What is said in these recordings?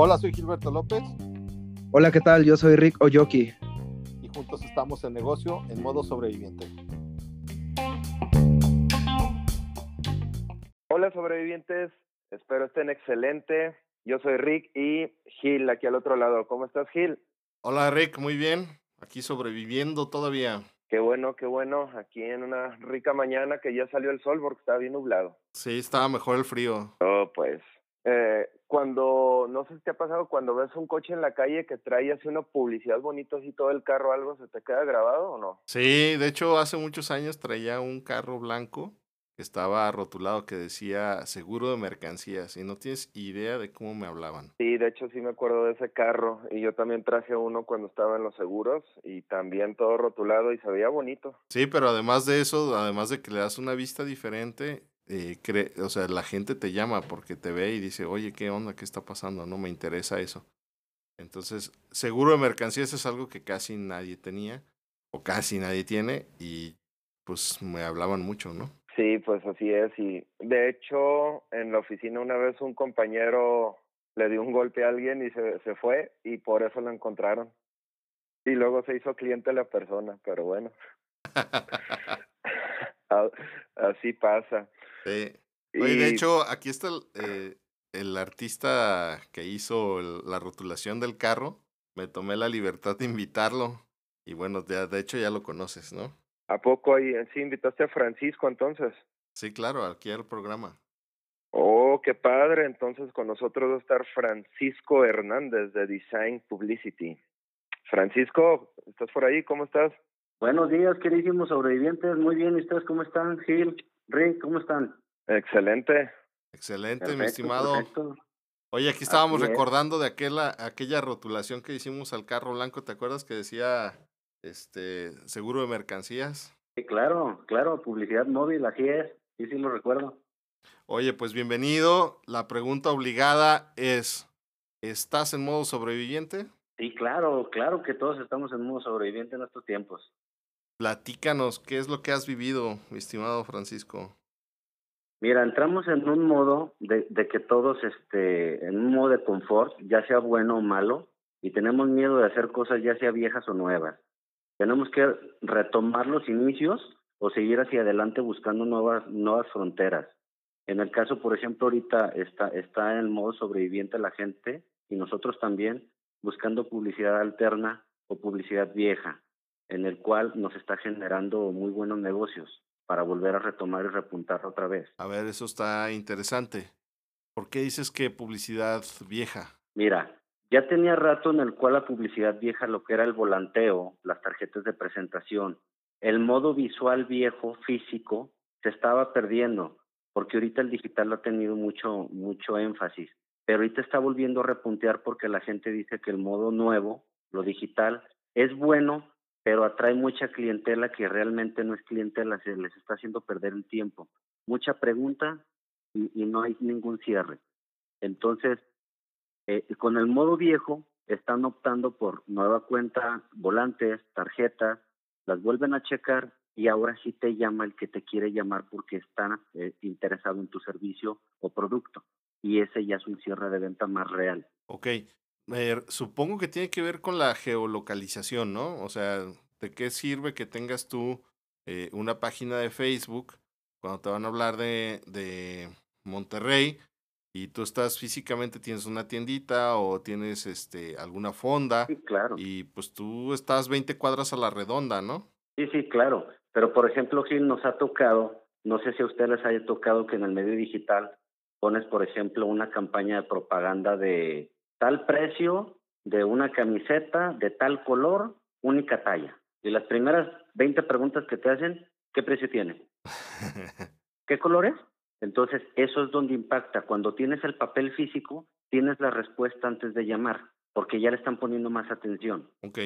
Hola, soy Gilberto López. Hola, ¿qué tal? Yo soy Rick Oyoki. Y juntos estamos en negocio en modo sobreviviente. Hola, sobrevivientes. Espero estén excelente. Yo soy Rick y Gil aquí al otro lado. ¿Cómo estás, Gil? Hola, Rick. Muy bien. Aquí sobreviviendo todavía. Qué bueno, qué bueno. Aquí en una rica mañana que ya salió el sol porque estaba bien nublado. Sí, estaba mejor el frío. Oh, pues. Eh, cuando, no sé si te ha pasado, cuando ves un coche en la calle que trae así una publicidad bonita, así todo el carro, algo, ¿se te queda grabado o no? Sí, de hecho hace muchos años traía un carro blanco estaba rotulado que decía seguro de mercancías y no tienes idea de cómo me hablaban. Sí, de hecho sí me acuerdo de ese carro y yo también traje uno cuando estaba en los seguros y también todo rotulado y se veía bonito. Sí, pero además de eso, además de que le das una vista diferente, eh, o sea, la gente te llama porque te ve y dice, oye, ¿qué onda? ¿Qué está pasando? No me interesa eso. Entonces, seguro de mercancías es algo que casi nadie tenía o casi nadie tiene y pues me hablaban mucho, ¿no? Sí, pues así es. Y de hecho, en la oficina una vez un compañero le dio un golpe a alguien y se, se fue y por eso lo encontraron. Y luego se hizo cliente la persona, pero bueno. así pasa. Sí. Oye, de hecho, aquí está el, eh, el artista que hizo la rotulación del carro. Me tomé la libertad de invitarlo. Y bueno, de, de hecho ya lo conoces, ¿no? ¿A poco ahí sí invitaste a Francisco entonces? Sí, claro, aquí al programa. Oh, qué padre. Entonces con nosotros va a estar Francisco Hernández de Design Publicity. Francisco, ¿estás por ahí? ¿Cómo estás? Buenos días, queridísimos sobrevivientes. Muy bien, ¿y ustedes cómo están? Gil, Rick, ¿cómo están? Excelente. Excelente, mi estimado. Oye, aquí estábamos recordando de aquella, aquella rotulación que hicimos al carro blanco, ¿te acuerdas que decía este seguro de mercancías? Sí, claro, claro, publicidad móvil, así es, sí, sí lo recuerdo. Oye, pues bienvenido. La pregunta obligada es, ¿estás en modo sobreviviente? Sí, claro, claro que todos estamos en modo sobreviviente en estos tiempos. Platícanos, ¿qué es lo que has vivido, mi estimado Francisco? Mira, entramos en un modo de, de, que todos, este, en un modo de confort, ya sea bueno o malo, y tenemos miedo de hacer cosas ya sea viejas o nuevas. Tenemos que retomar los inicios o seguir hacia adelante buscando nuevas, nuevas fronteras. En el caso, por ejemplo, ahorita está, está en el modo sobreviviente la gente y nosotros también buscando publicidad alterna o publicidad vieja en el cual nos está generando muy buenos negocios para volver a retomar y repuntar otra vez. A ver, eso está interesante. ¿Por qué dices que publicidad vieja? Mira, ya tenía rato en el cual la publicidad vieja, lo que era el volanteo, las tarjetas de presentación, el modo visual viejo, físico, se estaba perdiendo, porque ahorita el digital ha tenido mucho, mucho énfasis. Pero ahorita está volviendo a repuntear porque la gente dice que el modo nuevo, lo digital, es bueno, pero atrae mucha clientela que realmente no es clientela, se les está haciendo perder el tiempo. Mucha pregunta y, y no hay ningún cierre. Entonces, eh, con el modo viejo, están optando por nueva cuenta, volantes, tarjetas, las vuelven a checar y ahora sí te llama el que te quiere llamar porque está eh, interesado en tu servicio o producto. Y ese ya es un cierre de venta más real. Ok, eh, supongo que tiene que ver con la geolocalización, ¿no? O sea, ¿de qué sirve que tengas tú eh, una página de Facebook cuando te van a hablar de, de Monterrey y tú estás físicamente, tienes una tiendita o tienes este alguna fonda? Sí, claro. Y pues tú estás 20 cuadras a la redonda, ¿no? Sí, sí, claro. Pero por ejemplo, Gil, nos ha tocado, no sé si a ustedes les haya tocado que en el medio digital pones, por ejemplo, una campaña de propaganda de tal precio de una camiseta de tal color, única talla. Y las primeras 20 preguntas que te hacen, ¿qué precio tiene? ¿Qué color es? Entonces, eso es donde impacta. Cuando tienes el papel físico, tienes la respuesta antes de llamar, porque ya le están poniendo más atención. Ok.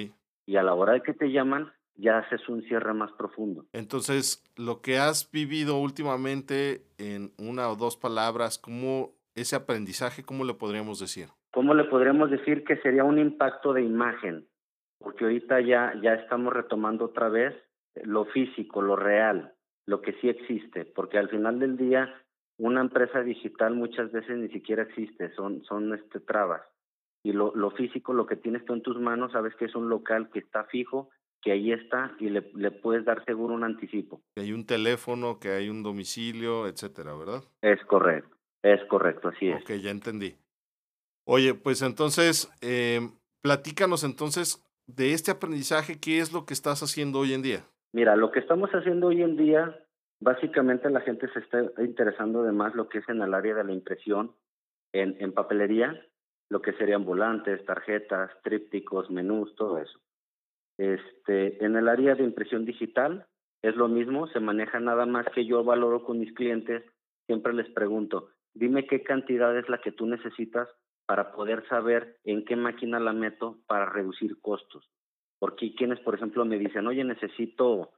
Y a la hora de que te llaman, ya haces un cierre más profundo. Entonces, lo que has vivido últimamente en una o dos palabras, ¿cómo ese aprendizaje, cómo le podríamos decir? ¿Cómo le podríamos decir que sería un impacto de imagen? Porque ahorita ya, ya estamos retomando otra vez lo físico, lo real, lo que sí existe, porque al final del día una empresa digital muchas veces ni siquiera existe, son, son este, trabas. Y lo, lo físico, lo que tienes tú en tus manos, sabes que es un local que está fijo, que ahí está y le, le puedes dar seguro un anticipo. Que hay un teléfono, que hay un domicilio, etcétera, ¿verdad? Es correcto, es correcto, así es. Ok, ya entendí. Oye, pues entonces, eh, platícanos entonces de este aprendizaje, ¿qué es lo que estás haciendo hoy en día? Mira, lo que estamos haciendo hoy en día, básicamente la gente se está interesando de más lo que es en el área de la impresión, en, en papelería, lo que serían volantes, tarjetas, trípticos, menús, todo eso. Este, en el área de impresión digital es lo mismo, se maneja nada más que yo valoro con mis clientes, siempre les pregunto, dime qué cantidad es la que tú necesitas para poder saber en qué máquina la meto para reducir costos. Porque quienes, por ejemplo, me dicen, oye, necesito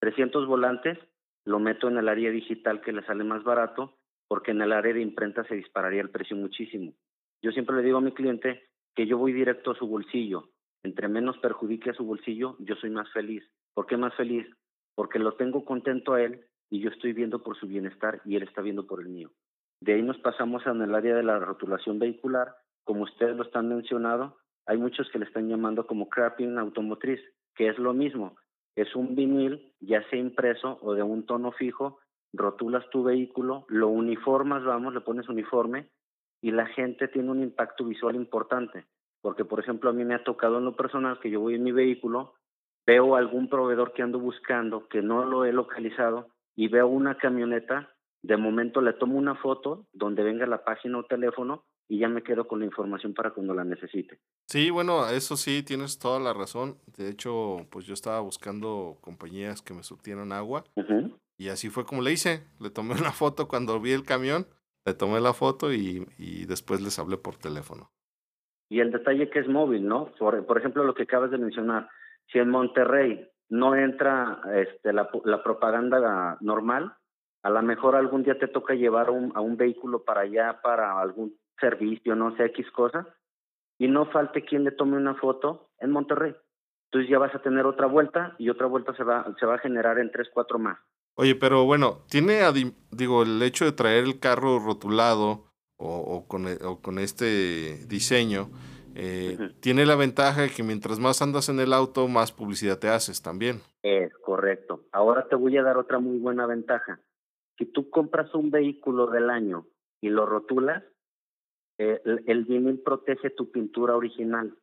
300 volantes, lo meto en el área digital que le sale más barato, porque en el área de imprenta se dispararía el precio muchísimo. Yo siempre le digo a mi cliente que yo voy directo a su bolsillo. Entre menos perjudique a su bolsillo, yo soy más feliz. ¿Por qué más feliz? Porque lo tengo contento a él y yo estoy viendo por su bienestar y él está viendo por el mío. De ahí nos pasamos en el área de la rotulación vehicular, como ustedes lo están mencionando, hay muchos que le están llamando como crapping automotriz, que es lo mismo, es un vinil, ya sea impreso o de un tono fijo, rotulas tu vehículo, lo uniformas, vamos, le pones uniforme y la gente tiene un impacto visual importante, porque por ejemplo a mí me ha tocado en lo personal que yo voy en mi vehículo, veo algún proveedor que ando buscando, que no lo he localizado y veo una camioneta de momento le tomo una foto donde venga la página o teléfono y ya me quedo con la información para cuando la necesite. Sí, bueno, eso sí, tienes toda la razón. De hecho, pues yo estaba buscando compañías que me surtieran agua y así fue como le hice. Le tomé una foto cuando vi el camión, le tomé la foto y, y después les hablé por teléfono. Y el detalle que es móvil, ¿no? Por, por ejemplo, lo que acabas de mencionar, si en Monterrey no entra este, la, la propaganda normal, a lo mejor algún día te toca llevar un, a un vehículo para allá, para algún servicio, no sé, X cosa, y no falte quien le tome una foto en Monterrey. Entonces ya vas a tener otra vuelta y otra vuelta se va, se va a generar en tres, cuatro más. Oye, pero bueno, tiene, digo, el hecho de traer el carro rotulado o, o, con, e, o con, este diseño, eh, tiene la ventaja de que mientras más andas en el auto, más publicidad te haces también. Es correcto. Ahora te voy a dar otra muy buena ventaja si tú compras un vehículo del año y lo rotulas, eh, el vinil protege tu pintura original.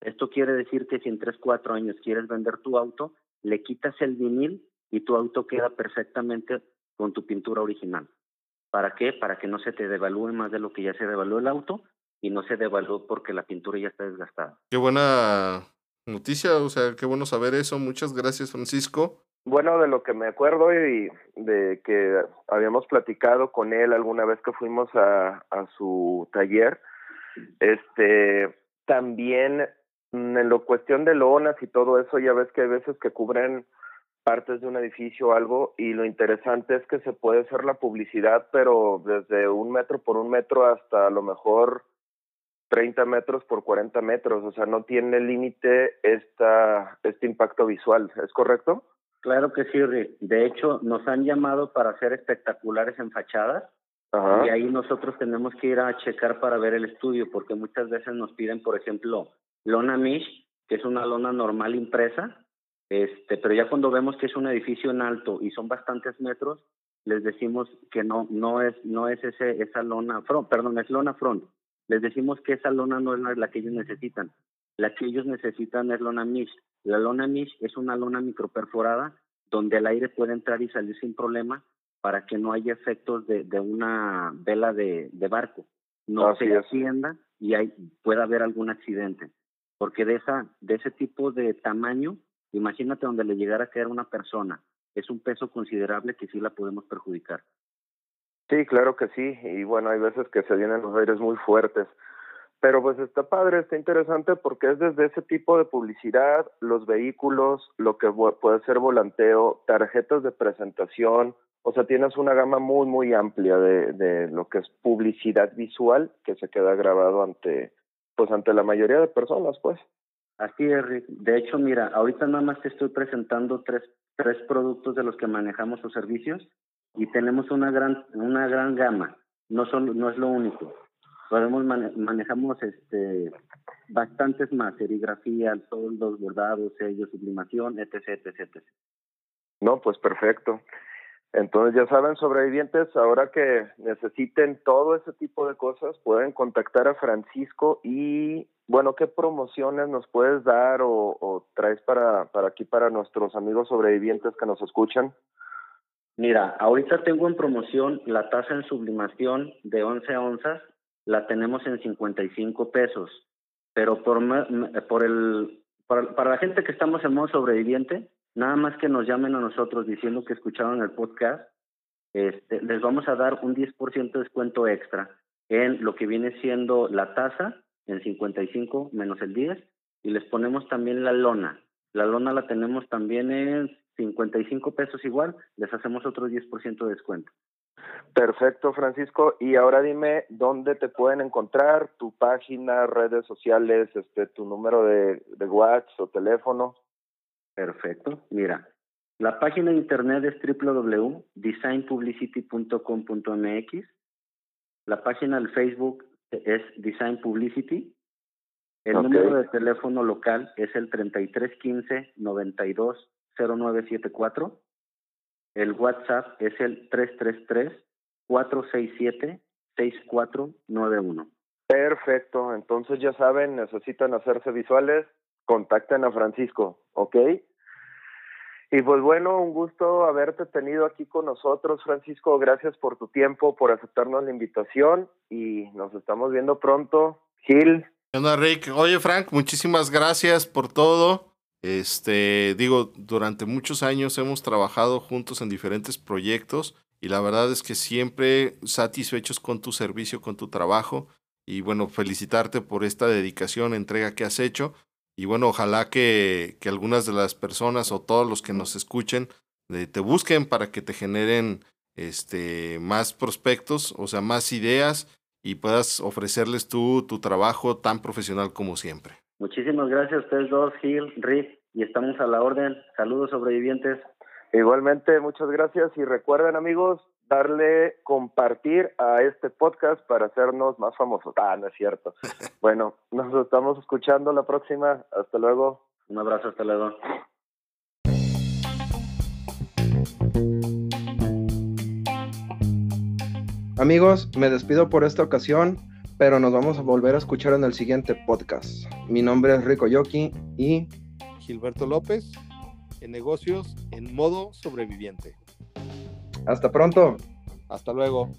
Esto quiere decir que si en 3, 4 años quieres vender tu auto, le quitas el vinil y tu auto queda perfectamente con tu pintura original. ¿Para qué? Para que no se te devalúe más de lo que ya se devaluó el auto y no se devalúe porque la pintura ya está desgastada. Qué buena noticia, o sea, qué bueno saber eso. Muchas gracias, Francisco. Bueno, de lo que me acuerdo y de que habíamos platicado con él alguna vez que fuimos a, a su taller, este, también mm, en lo cuestión de lonas y todo eso, ya ves que hay veces que cubren partes de un edificio o algo y lo interesante es que se puede hacer la publicidad, pero desde un metro por un metro hasta a lo mejor 30 metros por 40 metros, o sea, no tiene límite esta, este impacto visual, ¿es correcto? Claro que sí, Rick. De hecho, nos han llamado para hacer espectaculares en fachadas y ahí nosotros tenemos que ir a checar para ver el estudio, porque muchas veces nos piden, por ejemplo, lona Mish, que es una lona normal impresa, este, pero ya cuando vemos que es un edificio en alto y son bastantes metros, les decimos que no no es no es ese esa lona front, perdón, es lona front. Les decimos que esa lona no es la que ellos necesitan. La que ellos necesitan es lona Mish. La lona Mish es una lona microperforada donde el aire puede entrar y salir sin problema para que no haya efectos de, de una vela de, de barco. No se encienda y hay, pueda haber algún accidente. Porque de, esa, de ese tipo de tamaño, imagínate donde le llegara a caer una persona. Es un peso considerable que sí la podemos perjudicar. Sí, claro que sí. Y bueno, hay veces que se vienen los aires muy fuertes. Pero pues está padre, está interesante porque es desde ese tipo de publicidad, los vehículos, lo que puede ser volanteo, tarjetas de presentación, o sea, tienes una gama muy, muy amplia de, de lo que es publicidad visual que se queda grabado ante, pues ante la mayoría de personas, pues. Así es. De hecho, mira, ahorita nada más te estoy presentando tres, tres productos de los que manejamos los servicios y tenemos una gran una gran gama. No son no es lo único. Podemos manejamos este bastantes más, serigrafía, soldos, bordados, sellos, sublimación, etc, etc, etc. No, pues perfecto. Entonces ya saben, sobrevivientes, ahora que necesiten todo ese tipo de cosas, pueden contactar a Francisco y, bueno, ¿qué promociones nos puedes dar o, traes para, para aquí, para nuestros amigos sobrevivientes que nos escuchan? Mira, ahorita tengo en promoción la tasa en sublimación de 11 onzas, la tenemos en 55 pesos, pero por, por el, para, la gente que estamos en modo sobreviviente, Nada más que nos llamen a nosotros diciendo que escucharon el podcast, este, les vamos a dar un 10% de descuento extra en lo que viene siendo la tasa, en 55 menos el 10, y les ponemos también la lona. La lona la tenemos también en 55 pesos igual, les hacemos otro 10% de descuento. Perfecto, Francisco. Y ahora dime dónde te pueden encontrar, tu página, redes sociales, este, tu número de, de WhatsApp o teléfono. Perfecto. Mira, la página de internet es www.designpublicity.com.mx. La página del Facebook es Design Publicity. El número de teléfono local es el 3315 920974. El WhatsApp es el 333 467 6491. Perfecto, entonces ya saben, necesitan hacerse visuales, contacten a Francisco, ¿ok? Y pues bueno, un gusto haberte tenido aquí con nosotros, Francisco. Gracias por tu tiempo, por aceptarnos la invitación y nos estamos viendo pronto. Gil. Hola, Rick. Oye, Frank, muchísimas gracias por todo. Este, digo, durante muchos años hemos trabajado juntos en diferentes proyectos y la verdad es que siempre satisfechos con tu servicio, con tu trabajo y bueno, felicitarte por esta dedicación, entrega que has hecho y bueno, ojalá que, que, algunas de las personas o todos los que nos escuchen eh, te busquen para que te generen este, más prospectos, o sea, más ideas y puedas ofrecerles tú tu trabajo tan profesional como siempre. Muchísimas gracias a ustedes dos, Gil, Rick, y estamos a la orden. Saludos sobrevivientes. Igualmente, muchas gracias y recuerden amigos, darle compartir a este podcast para hacernos más famosos. Ah, no es cierto. bueno, nos estamos escuchando la próxima. Hasta luego. Un abrazo, hasta luego. Amigos, me despido por esta ocasión, pero nos vamos a volver a escuchar en el siguiente podcast. Mi nombre es Rico Yoki y Gilberto López en negocios en modo sobreviviente. Hasta pronto. Hasta luego.